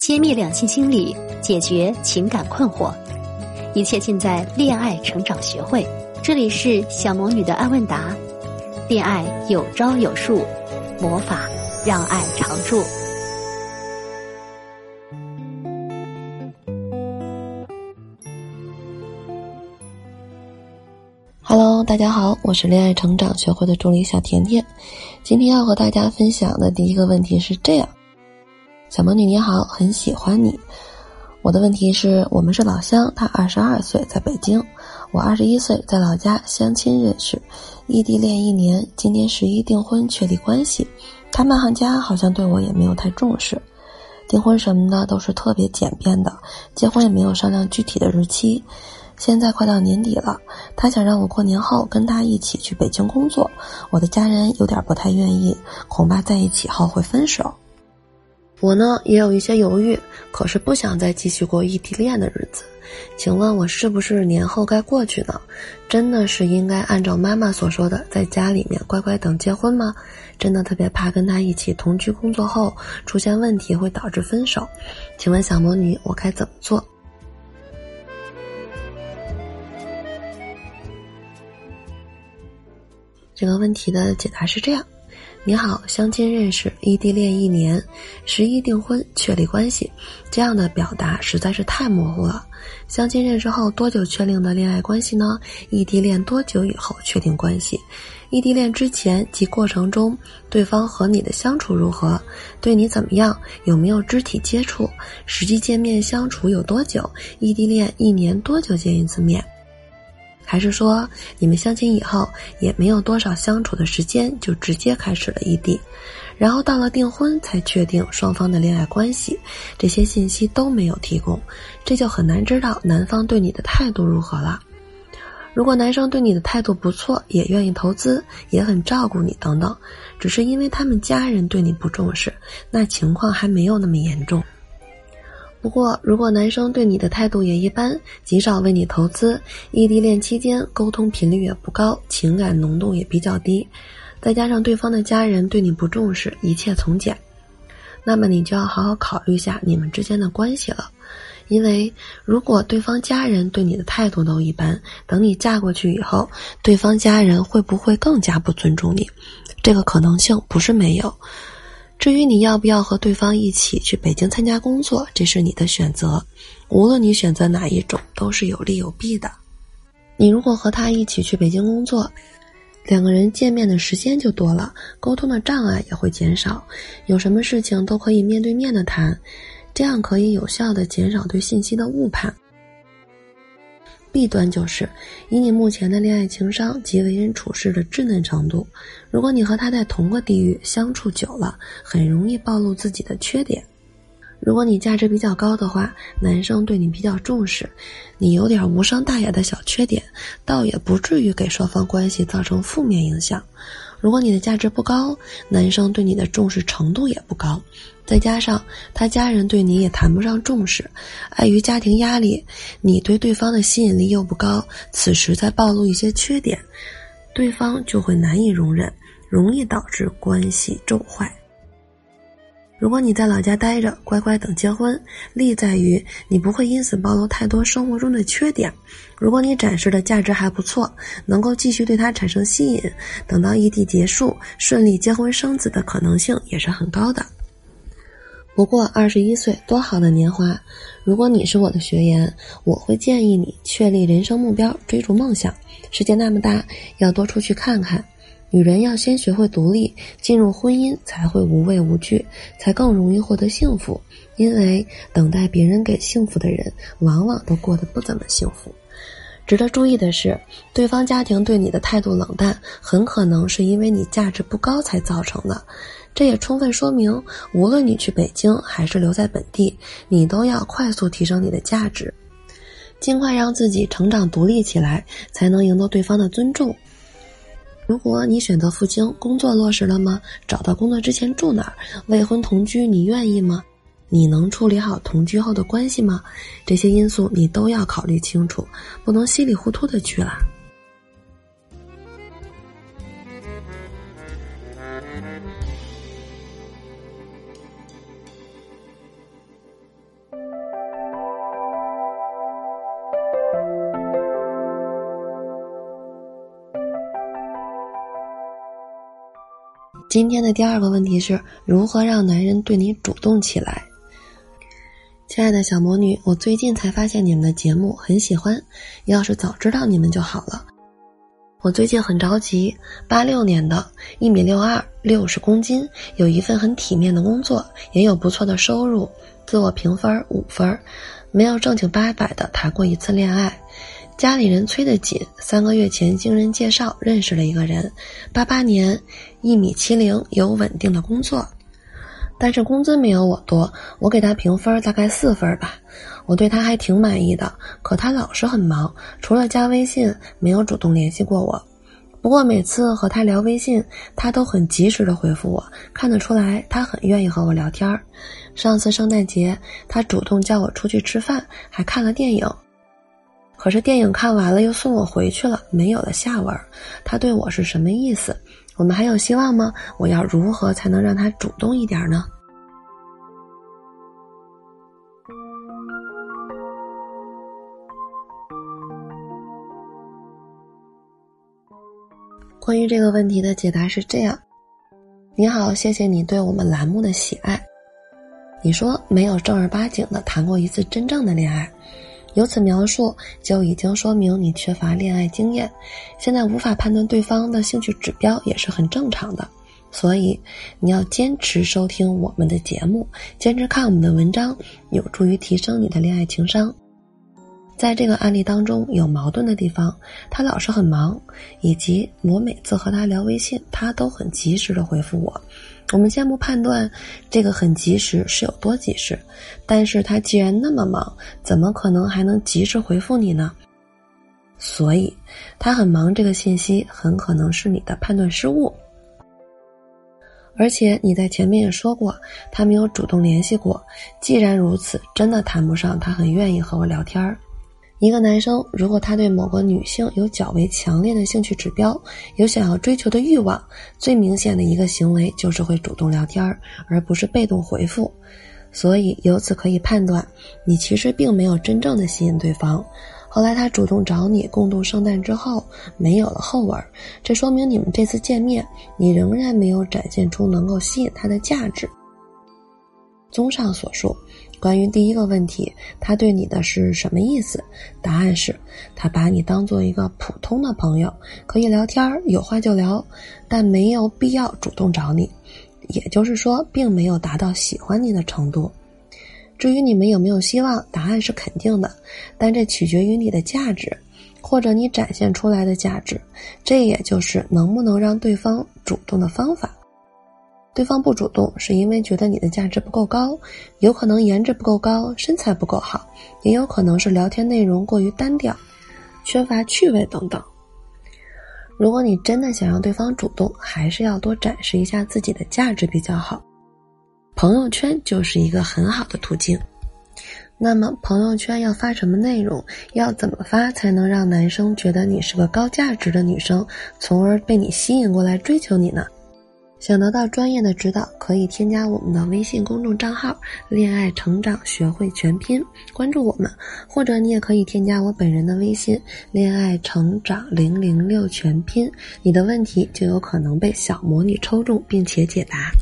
揭秘两性心理，解决情感困惑，一切尽在恋爱成长学会。这里是小魔女的爱问答，恋爱有招有术，魔法让爱常驻。Hello，大家好，我是恋爱成长学会的助理小甜甜。今天要和大家分享的第一个问题是这样。小魔女你好，很喜欢你。我的问题是我们是老乡，他二十二岁在北京，我二十一岁在老家相亲认识，异地恋一年，今年十一订婚确立关系。他们行家好像对我也没有太重视，订婚什么的都是特别简便的，结婚也没有商量具体的日期。现在快到年底了，他想让我过年后跟他一起去北京工作，我的家人有点不太愿意，恐怕在一起后会分手。我呢也有一些犹豫，可是不想再继续过异地恋的日子。请问我是不是年后该过去呢？真的是应该按照妈妈所说的，在家里面乖乖等结婚吗？真的特别怕跟他一起同居工作后出现问题会导致分手。请问小魔女，我该怎么做？这个问题的解答是这样。你好，相亲认识，异地恋一年，十一订婚，确立关系，这样的表达实在是太模糊了。相亲认识后多久确定的恋爱关系呢？异地恋多久以后确定关系？异地恋之前及过程中，对方和你的相处如何？对你怎么样？有没有肢体接触？实际见面相处有多久？异地恋一年多久见一次面？还是说你们相亲以后也没有多少相处的时间，就直接开始了异地，然后到了订婚才确定双方的恋爱关系，这些信息都没有提供，这就很难知道男方对你的态度如何了。如果男生对你的态度不错，也愿意投资，也很照顾你等等，只是因为他们家人对你不重视，那情况还没有那么严重。不过，如果男生对你的态度也一般，极少为你投资，异地恋期间沟通频率也不高，情感浓度也比较低，再加上对方的家人对你不重视，一切从简，那么你就要好好考虑一下你们之间的关系了。因为如果对方家人对你的态度都一般，等你嫁过去以后，对方家人会不会更加不尊重你？这个可能性不是没有。至于你要不要和对方一起去北京参加工作，这是你的选择。无论你选择哪一种，都是有利有弊的。你如果和他一起去北京工作，两个人见面的时间就多了，沟通的障碍也会减少，有什么事情都可以面对面的谈，这样可以有效的减少对信息的误判。弊端就是，以你目前的恋爱情商及为人处事的稚嫩程度，如果你和他在同个地域相处久了，很容易暴露自己的缺点。如果你价值比较高的话，男生对你比较重视，你有点无伤大雅的小缺点，倒也不至于给双方关系造成负面影响。如果你的价值不高，男生对你的重视程度也不高，再加上他家人对你也谈不上重视，碍于家庭压力，你对对方的吸引力又不高，此时再暴露一些缺点，对方就会难以容忍，容易导致关系骤坏。如果你在老家待着，乖乖等结婚，利在于你不会因此暴露太多生活中的缺点。如果你展示的价值还不错，能够继续对他产生吸引，等到异地结束，顺利结婚生子的可能性也是很高的。不过二十一岁多好的年华，如果你是我的学员，我会建议你确立人生目标，追逐梦想。世界那么大，要多出去看看。女人要先学会独立，进入婚姻才会无畏无惧，才更容易获得幸福。因为等待别人给幸福的人，往往都过得不怎么幸福。值得注意的是，对方家庭对你的态度冷淡，很可能是因为你价值不高才造成的。这也充分说明，无论你去北京还是留在本地，你都要快速提升你的价值，尽快让自己成长独立起来，才能赢得对方的尊重。如果你选择赴京工作落实了吗？找到工作之前住哪儿？未婚同居你愿意吗？你能处理好同居后的关系吗？这些因素你都要考虑清楚，不能稀里糊涂的去了。今天的第二个问题是如何让男人对你主动起来？亲爱的小魔女，我最近才发现你们的节目很喜欢，要是早知道你们就好了。我最近很着急，八六年的，一米六二，六十公斤，有一份很体面的工作，也有不错的收入，自我评分五分，没有正经八百的谈过一次恋爱。家里人催得紧，三个月前经人介绍认识了一个人，八八年，一米七零，有稳定的工作，但是工资没有我多，我给他评分大概四分吧，我对他还挺满意的，可他老是很忙，除了加微信，没有主动联系过我。不过每次和他聊微信，他都很及时的回复我，看得出来他很愿意和我聊天儿。上次圣诞节，他主动叫我出去吃饭，还看了电影。可是电影看完了又送我回去了，没有了下文。他对我是什么意思？我们还有希望吗？我要如何才能让他主动一点呢？关于这个问题的解答是这样：你好，谢谢你对我们栏目的喜爱。你说没有正儿八经的谈过一次真正的恋爱。由此描述就已经说明你缺乏恋爱经验，现在无法判断对方的兴趣指标也是很正常的，所以你要坚持收听我们的节目，坚持看我们的文章，有助于提升你的恋爱情商。在这个案例当中有矛盾的地方，他老是很忙，以及我每次和他聊微信，他都很及时的回复我。我们先不判断这个很及时是有多及时，但是他既然那么忙，怎么可能还能及时回复你呢？所以，他很忙这个信息很可能是你的判断失误。而且你在前面也说过，他没有主动联系过。既然如此，真的谈不上他很愿意和我聊天儿。一个男生如果他对某个女性有较为强烈的兴趣指标，有想要追求的欲望，最明显的一个行为就是会主动聊天儿，而不是被动回复。所以由此可以判断，你其实并没有真正的吸引对方。后来他主动找你共度圣诞之后，没有了后文，这说明你们这次见面，你仍然没有展现出能够吸引他的价值。综上所述。关于第一个问题，他对你的是什么意思？答案是，他把你当做一个普通的朋友，可以聊天，有话就聊，但没有必要主动找你。也就是说，并没有达到喜欢你的程度。至于你们有没有希望，答案是肯定的，但这取决于你的价值，或者你展现出来的价值，这也就是能不能让对方主动的方法。对方不主动，是因为觉得你的价值不够高，有可能颜值不够高，身材不够好，也有可能是聊天内容过于单调，缺乏趣味等等。如果你真的想让对方主动，还是要多展示一下自己的价值比较好。朋友圈就是一个很好的途径。那么，朋友圈要发什么内容？要怎么发才能让男生觉得你是个高价值的女生，从而被你吸引过来追求你呢？想得到专业的指导，可以添加我们的微信公众账号“恋爱成长学会全拼”，关注我们，或者你也可以添加我本人的微信“恋爱成长零零六全拼”，你的问题就有可能被小魔女抽中并且解答。